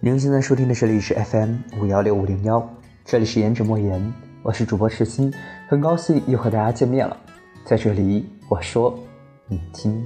您现在收听的是历史 FM 五幺六五零幺，这里是颜值莫言，我是主播赤心，很高兴又和大家见面了。在这里，我说你听。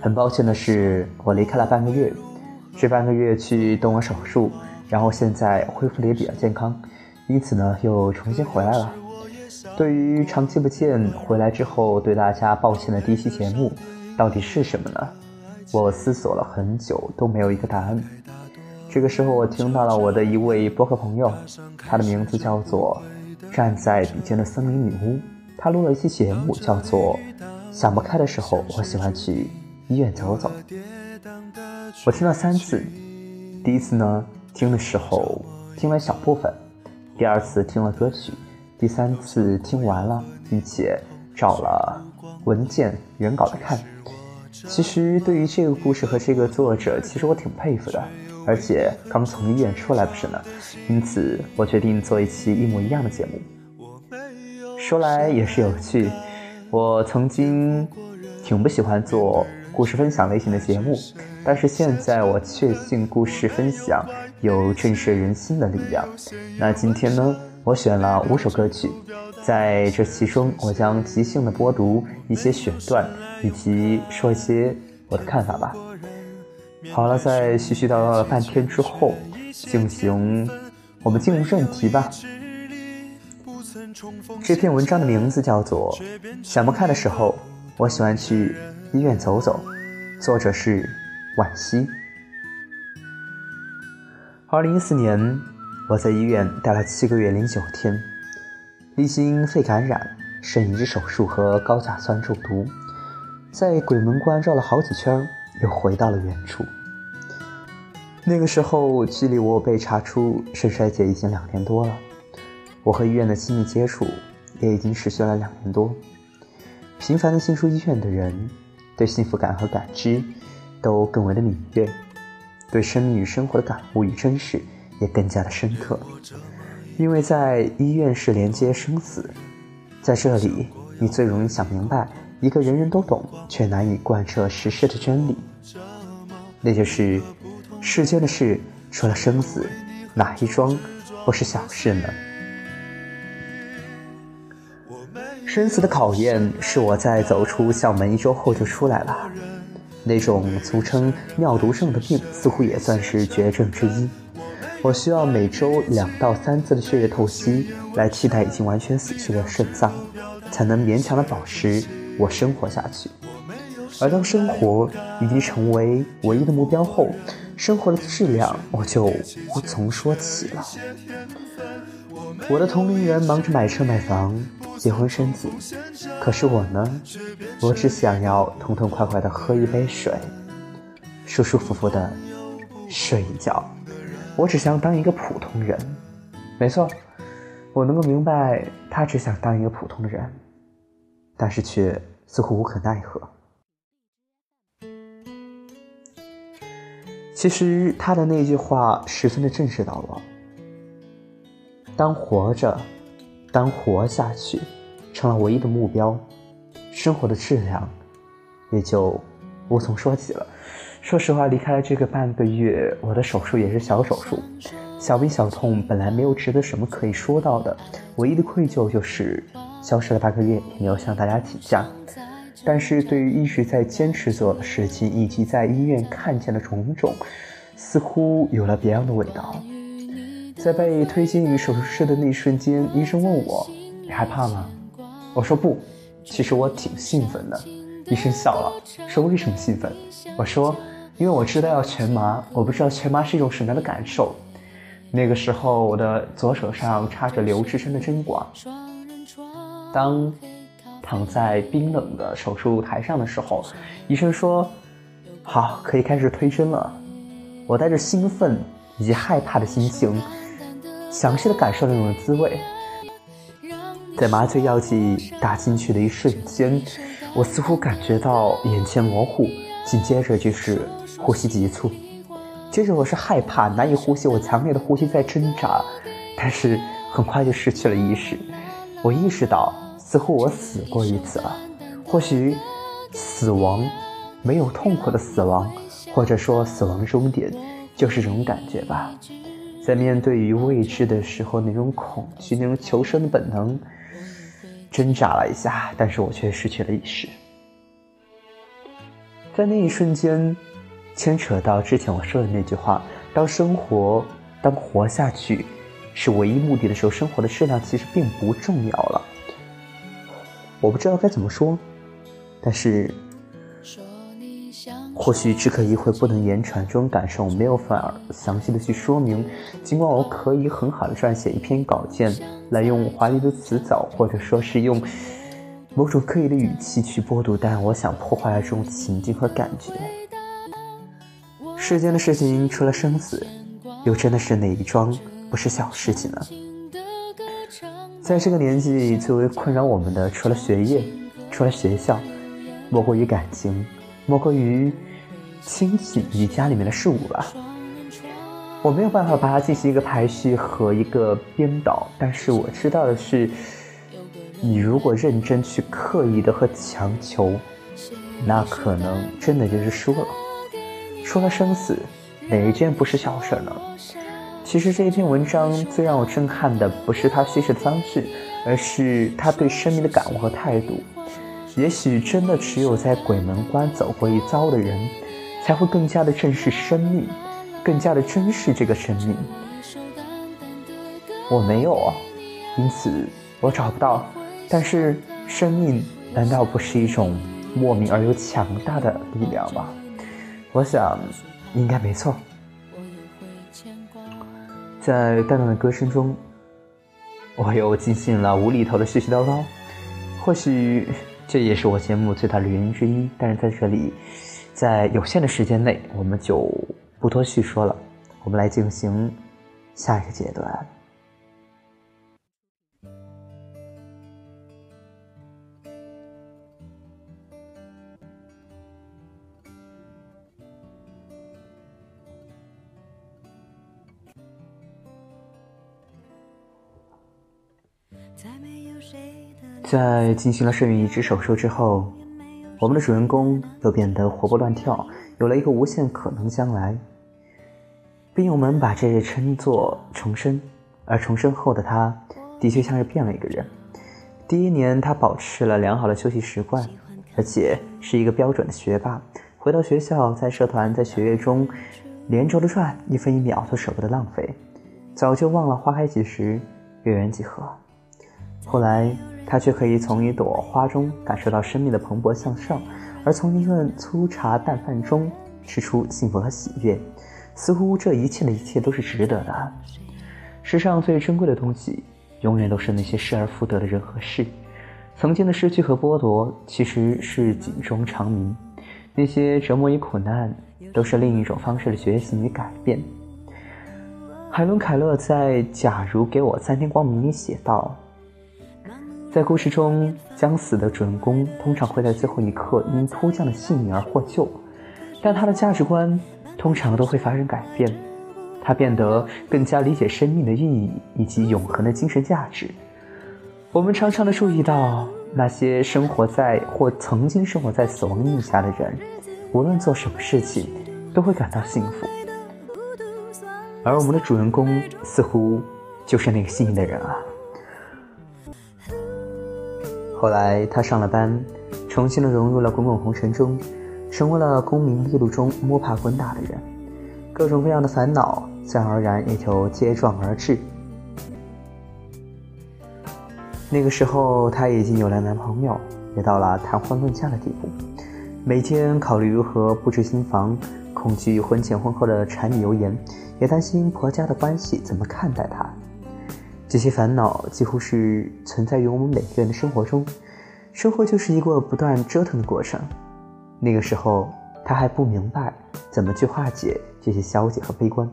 很抱歉的是，我离开了半个月，这半个月去动了手术，然后现在恢复的也比较健康，因此呢，又重新回来了。对于长期不见，回来之后对大家抱歉的第一期节目，到底是什么呢？我思索了很久，都没有一个答案。这个时候，我听到了我的一位播客朋友，他的名字叫做“站在笔尖的森林女巫”，他录了一期节目，叫做“想不开的时候，我喜欢去医院走走”。我听了三次，第一次呢，听的时候听了小部分；第二次听了歌曲；第三次听完了，并且找了文件原稿来看。其实对于这个故事和这个作者，其实我挺佩服的，而且刚从医院出来不是呢，因此我决定做一期一模一样的节目。说来也是有趣，我曾经挺不喜欢做故事分享类型的节目，但是现在我确信故事分享有震慑人心的力量。那今天呢，我选了五首歌曲。在这其中，我将即兴的播读一些选段，以及说一些我的看法吧。好了，在絮絮叨叨了半天之后，进行我们进入正题吧。这篇文章的名字叫做《想不开的时候，我喜欢去医院走走》，作者是惋惜。二零一四年，我在医院待了七个月零九天。历经肺感染、肾移植手术和高甲酸中毒，在鬼门关绕了好几圈，又回到了原处。那个时候，距离我被查出肾衰竭已经两年多了。我和医院的亲密接触也已经持续了两年多。频繁的进出医院的人，对幸福感和感知都更为的敏锐，对生命与生活的感悟与真实也更加的深刻。因为在医院是连接生死，在这里你最容易想明白一个人人都懂却难以贯彻实施的真理，那就是世间的事除了生死，哪一桩不是小事呢？生死的考验是我在走出校门一周后就出来了，那种俗称尿毒症的病似乎也算是绝症之一。我需要每周两到三次的血液透析来替代已经完全死去的肾脏，才能勉强的保持我生活下去。而当生活已经成为唯一的目标后，生活的质量我就无从说起了。我的同龄人忙着买车买房、结婚生子，可是我呢，我只想要痛痛快快的喝一杯水，舒舒服服的睡一觉。我只想当一个普通人，没错，我能够明白他只想当一个普通人，但是却似乎无可奈何。其实他的那句话十分的震慑到我：当活着，当活下去成了唯一的目标，生活的质量也就无从说起了。说实话，离开了这个半个月，我的手术也是小手术，小病小痛，本来没有值得什么可以说到的，唯一的愧疚就是消失了半个月，也没有向大家请假。但是对于一直在坚持做的事情，以及在医院看见的种种，似乎有了别样的味道。在被推进手术室的那一瞬间，医生问我：“你害怕吗？”我说：“不，其实我挺兴奋的。”医生笑了，说：“为什么兴奋？”我说。因为我知道要全麻，我不知道全麻是一种什么样的感受。那个时候，我的左手上插着刘志深的针管。当躺在冰冷的手术台上的时候，医生说：“好，可以开始推针了。”我带着兴奋以及害怕的心情，详细的感受那种滋味。在麻醉药剂打进去的一瞬间，我似乎感觉到眼前模糊，紧接着就是。呼吸急促，接着我是害怕，难以呼吸，我强烈的呼吸在挣扎，但是很快就失去了意识。我意识到，似乎我死过一次了。或许，死亡没有痛苦的死亡，或者说死亡终点，就是这种感觉吧。在面对于未知的时候，那种恐惧，那种求生的本能，挣扎了一下，但是我却失去了意识。在那一瞬间，牵扯到之前我说的那句话：当生活，当活下去是唯一目的的时候，生活的质量其实并不重要了。我不知道该怎么说，但是。或许只可意会不能言传，这种感受没有法详细的去说明。尽管我可以很好的撰写一篇稿件，来用华丽的词藻，或者说是用某种刻意的语气去播读，但我想破坏了这种情境和感觉。世间的事情除了生死，又真的是哪一桩不是小事情呢？在这个年纪，最为困扰我们的，除了学业，除了学校，莫过于感情，莫过于。亲戚与家里面的事物吧，我没有办法把它进行一个排序和一个编导，但是我知道的是，你如果认真去刻意的和强求，那可能真的就是输了。说了生死，哪一件不是小事呢？其实这一篇文章最让我震撼的不是他叙事的方式，而是他对生命的感悟和态度。也许真的只有在鬼门关走过一遭的人。才会更加的正视生命，更加的珍视这个生命。我没有啊，因此我找不到。但是生命难道不是一种莫名而又强大的力量吗？我想应该没错。在淡淡的歌声中，我又进行了无厘头的絮絮叨叨。或许这也是我节目最大的原因之一。但是在这里。在有限的时间内，我们就不多叙说了。我们来进行下一个阶段。在进行了肾移植手术之后。我们的主人公又变得活蹦乱跳，有了一个无限可能将来。病友们把这称作重生，而重生后的他，的确像是变了一个人。第一年，他保持了良好的休息习惯，而且是一个标准的学霸。回到学校，在社团，在学业中，连轴的转，一分一秒都舍不得浪费，早就忘了花开几时，月圆几何。后来。他却可以从一朵花中感受到生命的蓬勃向上，而从一顿粗茶淡饭中吃出幸福和喜悦，似乎这一切的一切都是值得的。世上最珍贵的东西，永远都是那些失而复得的人和事。曾经的失去和剥夺，其实是警钟长鸣；那些折磨与苦难，都是另一种方式的学习与改变。海伦·凯勒在《假如给我三天光明》里写道。在故事中，将死的主人公通常会在最后一刻因突降的幸运而获救，但他的价值观通常都会发生改变，他变得更加理解生命的意义以及永恒的精神价值。我们常常的注意到，那些生活在或曾经生活在死亡阴影下的人，无论做什么事情，都会感到幸福，而我们的主人公似乎就是那个幸运的人啊。后来，他上了班，重新的融入了滚滚红尘中，成为了功名利禄中摸爬滚打的人，各种各样的烦恼自然而然也就接踵而至。那个时候，她已经有了男朋友，也到了谈婚论嫁的地步，每天考虑如何布置新房，恐惧婚前婚后的柴米油盐，也担心婆家的关系怎么看待她。这些烦恼几乎是存在于我们每个人的生活中，生活就是一个不断折腾的过程。那个时候，他还不明白怎么去化解这些消极和悲观，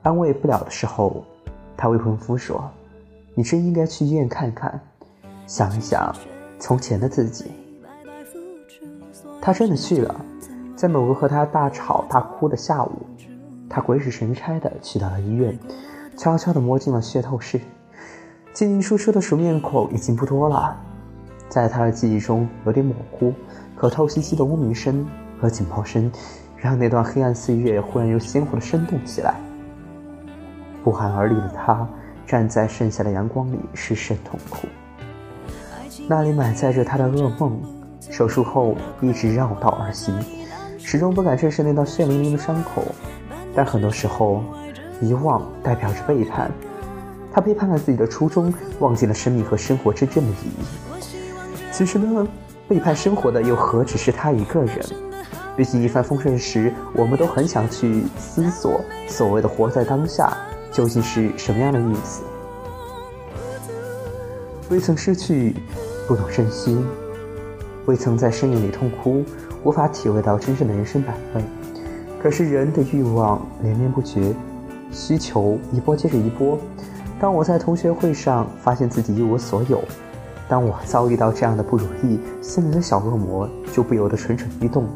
安慰不了的时候，他未婚夫说：“你真应该去医院看看，想一想从前的自己。”他真的去了，在某个和他大吵大哭的下午，他鬼使神差的去到了医院。悄悄地摸进了血透室，进进出出的熟面孔已经不多了，在他的记忆中有点模糊，可透析机的嗡鸣声和警报声，让那段黑暗岁月忽然又鲜活的生动起来。不寒而栗的他，站在盛夏的阳光里，失声痛哭。那里满载着他的噩梦，手术后一直绕道而行，始终不敢正视那道血淋淋的伤口。但很多时候，遗忘代表着背叛。他背叛了自己的初衷，忘记了生命和生活真正的意义。其实呢，背叛生活的又何止是他一个人？毕竟一帆风顺时，我们都很想去思索，所谓的活在当下究竟是什么样的意思。未曾失去，不懂珍惜；未曾在深夜里痛哭，无法体会到真正的人生百味。可是人的欲望连绵不绝，需求一波接着一波。当我在同学会上发现自己一无所有，当我遭遇到这样的不如意，心里的小恶魔就不由得蠢蠢欲动，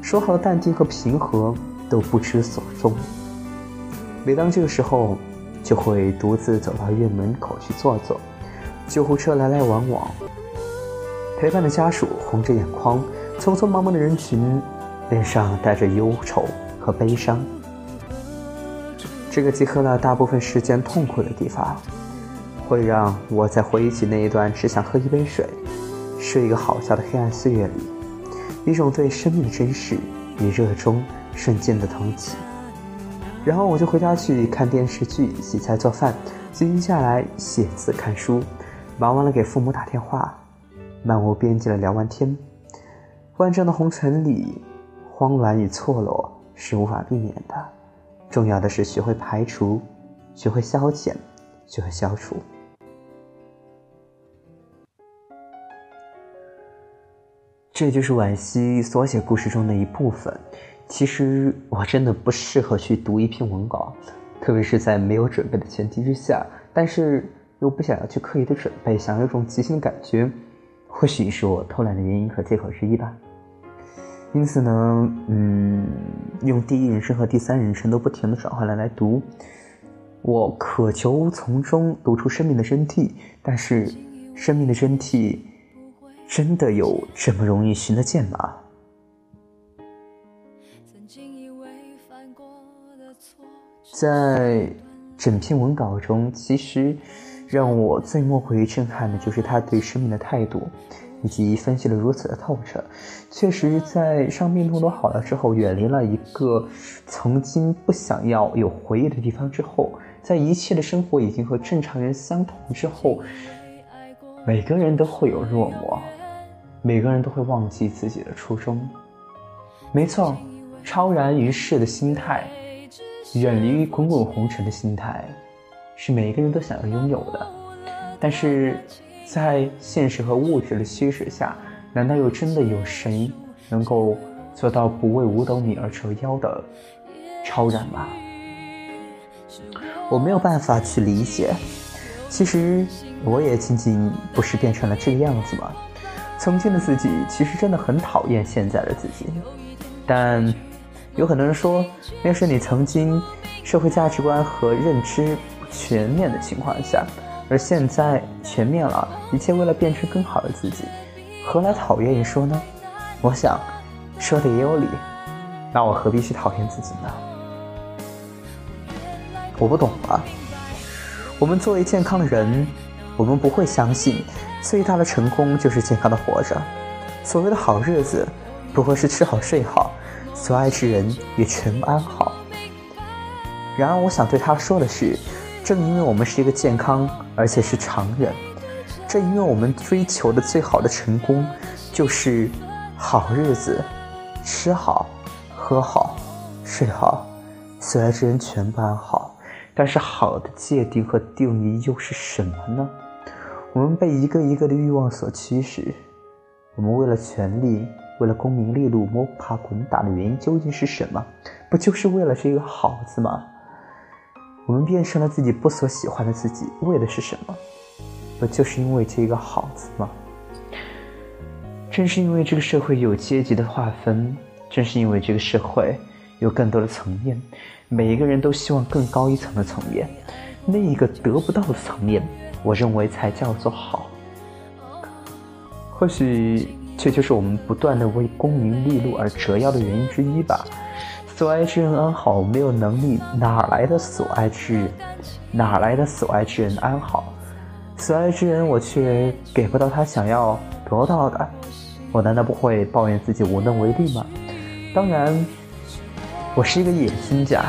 说好的淡定和平和都不知所踪。每当这个时候，就会独自走到院门口去坐坐，救护车来来往往，陪伴的家属红着眼眶，匆匆忙忙的人群，脸上带着忧愁和悲伤。这个集合了大部分时间痛苦的地方，会让我在回忆起那一段只想喝一杯水、睡一个好觉的黑暗岁月里，一种对生命的珍视与热衷瞬间的腾起。然后我就回家去看电视剧、洗菜做饭，静下来写字看书，忙完了给父母打电话，漫无边际的聊完天。万丈的红尘里，慌乱与错落是无法避免的。重要的是学会排除，学会消减，学会消除。这就是惋惜所写故事中的一部分。其实我真的不适合去读一篇文稿，特别是在没有准备的前提之下，但是又不想要去刻意的准备，想要有种即兴感觉，或许是我偷懒的原因和借口之一吧。因此呢，嗯，用第一人称和第三人称都不停的转换来来读，我渴求从中读出生命的真谛。但是，生命的真谛真的有这么容易寻得见吗？在整篇文稿中，其实让我最莫过于震撼的就是他对生命的态度。以及分析的如此的透彻，确实在伤病痛都好了之后，远离了一个曾经不想要有回忆的地方之后，在一切的生活已经和正常人相同之后，每个人都会有落寞，每个人都会忘记自己的初衷。没错，超然于世的心态，远离滚滚红尘的心态，是每一个人都想要拥有的，但是。在现实和物质的驱使下，难道又真的有谁能够做到不为五斗米而折腰的超然吗？我没有办法去理解。其实我也仅仅不是变成了这个样子吗？曾经的自己其实真的很讨厌现在的自己，但有很多人说，那是你曾经社会价值观和认知不全面的情况下。而现在全面了，一切为了变成更好的自己，何来讨厌一说呢？我想，说的也有理。那我何必去讨厌自己呢？我不懂了。我们作为健康的人，我们不会相信最大的成功就是健康的活着。所谓的好日子，不过是吃好睡好，所爱之人也全安好。然而，我想对他说的是。正因为我们是一个健康而且是常人，正因为我们追求的最好的成功就是好日子，吃好、喝好、睡好，所爱之人全部安好。但是好的界定和定义又是什么呢？我们被一个一个的欲望所驱使，我们为了权力、为了功名利禄摸爬滚打的原因究竟是什么？不就是为了这个好字吗？我们变成了自己不所喜欢的自己，为的是什么？不就是因为这个好字吗？正是因为这个社会有阶级的划分，正是因为这个社会有更多的层面，每一个人都希望更高一层的层面，那一个得不到的层面，我认为才叫做好。或许这就是我们不断的为功名利禄而折腰的原因之一吧。所爱之人安好，没有能力哪来的所爱之人？哪来的所爱之人安好？所爱之人我却给不到他想要得到的，我难道不会抱怨自己无能为力吗？当然，我是一个野心家，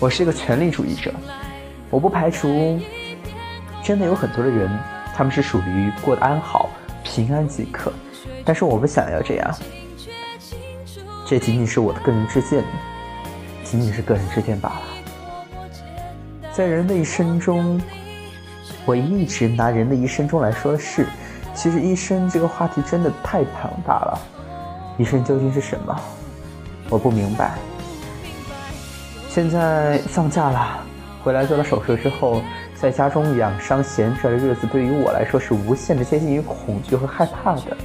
我是一个权力主义者，我不排除真的有很多的人，他们是属于过得安好、平安即可，但是我不想要这样。这仅仅是我的个人之见，仅仅是个人之见罢了。在人的一生中，我一直拿人的一生中来说事。其实一生这个话题真的太庞大了。一生究竟是什么？我不明白。现在放假了，回来做了手术之后，在家中养伤闲着的日子，对于我来说是无限的接近于恐惧和害怕的，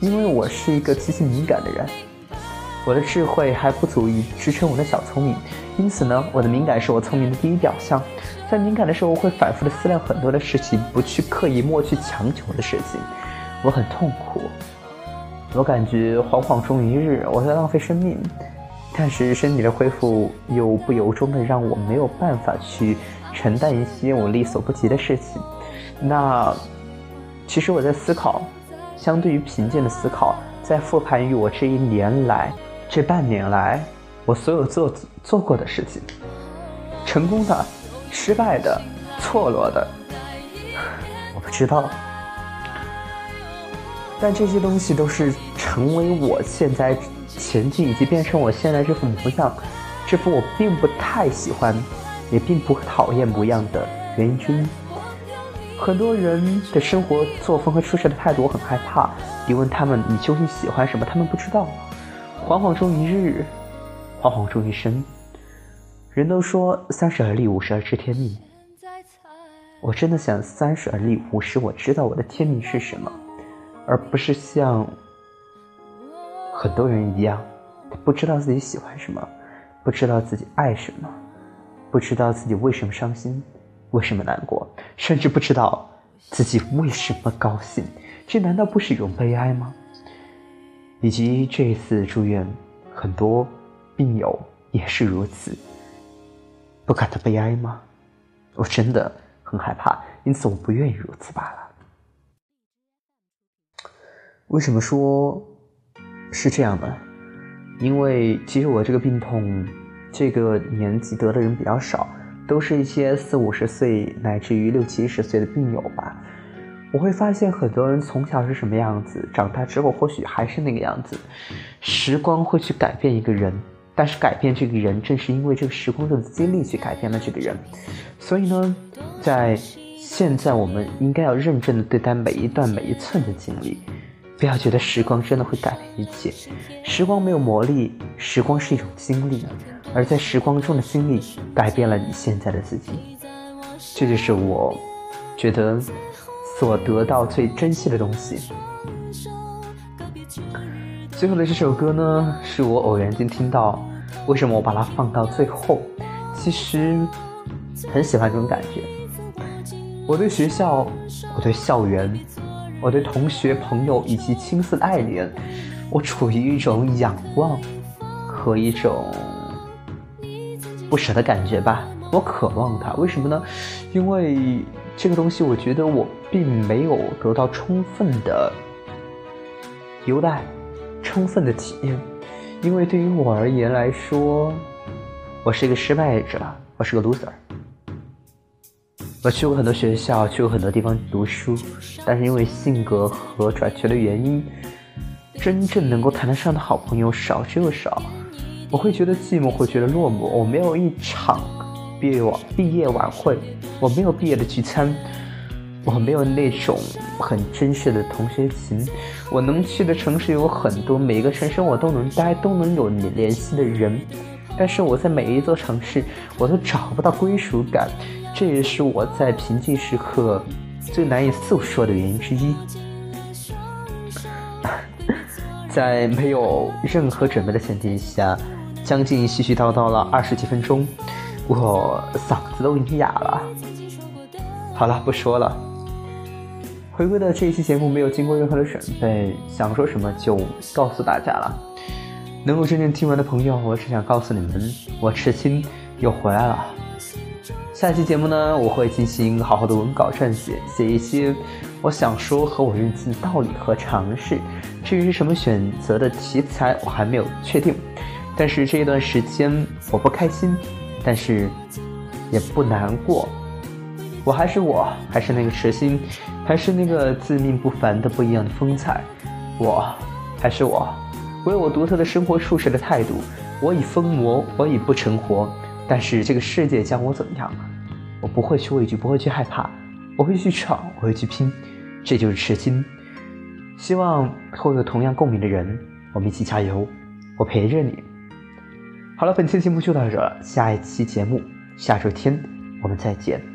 因为我是一个极其敏感的人。我的智慧还不足以支撑我的小聪明，因此呢，我的敏感是我聪明的第一表象。在敏感的时候，我会反复的思量很多的事情，不去刻意莫去强求的事情。我很痛苦，我感觉惶惶终一日，我在浪费生命。但是身体的恢复又不由衷的让我没有办法去承担一些我力所不及的事情。那其实我在思考，相对于平静的思考，在复盘于我这一年来。这半年来，我所有做做过的事情，成功的、失败的、错落的，我不知道。但这些东西都是成为我现在前进以及变成我现在这副模样，这副我并不太喜欢，也并不讨厌模样的原因之一。很多人的生活作风和处事的态度，我很害怕。你问他们，你究竟喜欢什么？他们不知道。惶惶终一日，惶惶终一生。人都说三十而立，五十而知天命。我真的想三十而立，五十我知道我的天命是什么，而不是像很多人一样，不知道自己喜欢什么，不知道自己爱什么，不知道自己为什么伤心，为什么难过，甚至不知道自己为什么高兴。这难道不是一种悲哀吗？以及这一次住院，很多病友也是如此，不感到悲哀吗？我真的很害怕，因此我不愿意如此罢了。为什么说是这样呢？因为其实我这个病痛，这个年纪得的人比较少，都是一些四五十岁乃至于六七十岁的病友吧。我会发现很多人从小是什么样子，长大之后或许还是那个样子。时光会去改变一个人，但是改变这个人，正是因为这个时光中的经历去改变了这个人。所以呢，在现在我们应该要认真的对待每一段每一寸的经历，不要觉得时光真的会改变一切。时光没有魔力，时光是一种经历，而在时光中的经历改变了你现在的自己。这就是我觉得。所得到最珍惜的东西。最后的这首歌呢，是我偶然间听到。为什么我把它放到最后？其实很喜欢这种感觉。我对学校，我对校园，我对同学、朋友以及青涩的爱恋，我处于一种仰望和一种不舍的感觉吧。我渴望它，为什么呢？因为。这个东西，我觉得我并没有得到充分的优待，充分的体验，因为对于我而言来说，我是一个失败者，我是个 loser。我去过很多学校，去过很多地方读书，但是因为性格和转学的原因，真正能够谈得上的好朋友少之又少。我会觉得寂寞，会觉得落寞。我没有一场。毕业晚毕业晚会，我没有毕业的聚餐，我没有那种很真实的同学情。我能去的城市有很多，每一个城市我都能待，都能有你联系的人。但是我在每一座城市，我都找不到归属感，这也是我在平静时刻最难以诉说的原因之一。在没有任何准备的前提下，将近絮絮叨叨了二十几分钟。我嗓子都已经哑了，好了，不说了。回归的这一期节目没有经过任何的准备，想说什么就告诉大家了。能够真正听完的朋友，我只想告诉你们，我痴心又回来了。下一期节目呢，我会进行好好的文稿撰写，写一些我想说和我认知的道理和尝试。至于是什么选择的题材，我还没有确定。但是这一段时间我不开心，但是也不难过。我还是我，还是那个痴心，还是那个自命不凡的不一样的风采。我还是我，我有我独特的生活处事的态度。我已疯魔，我已不成活。但是这个世界将我怎么样？我不会去畏惧，不会去害怕，我会去闯，我会去拼。这就是痴心。希望会有同样共鸣的人，我们一起加油。我陪着你。好了，本期节目就到这，下一期节目下周天我们再见。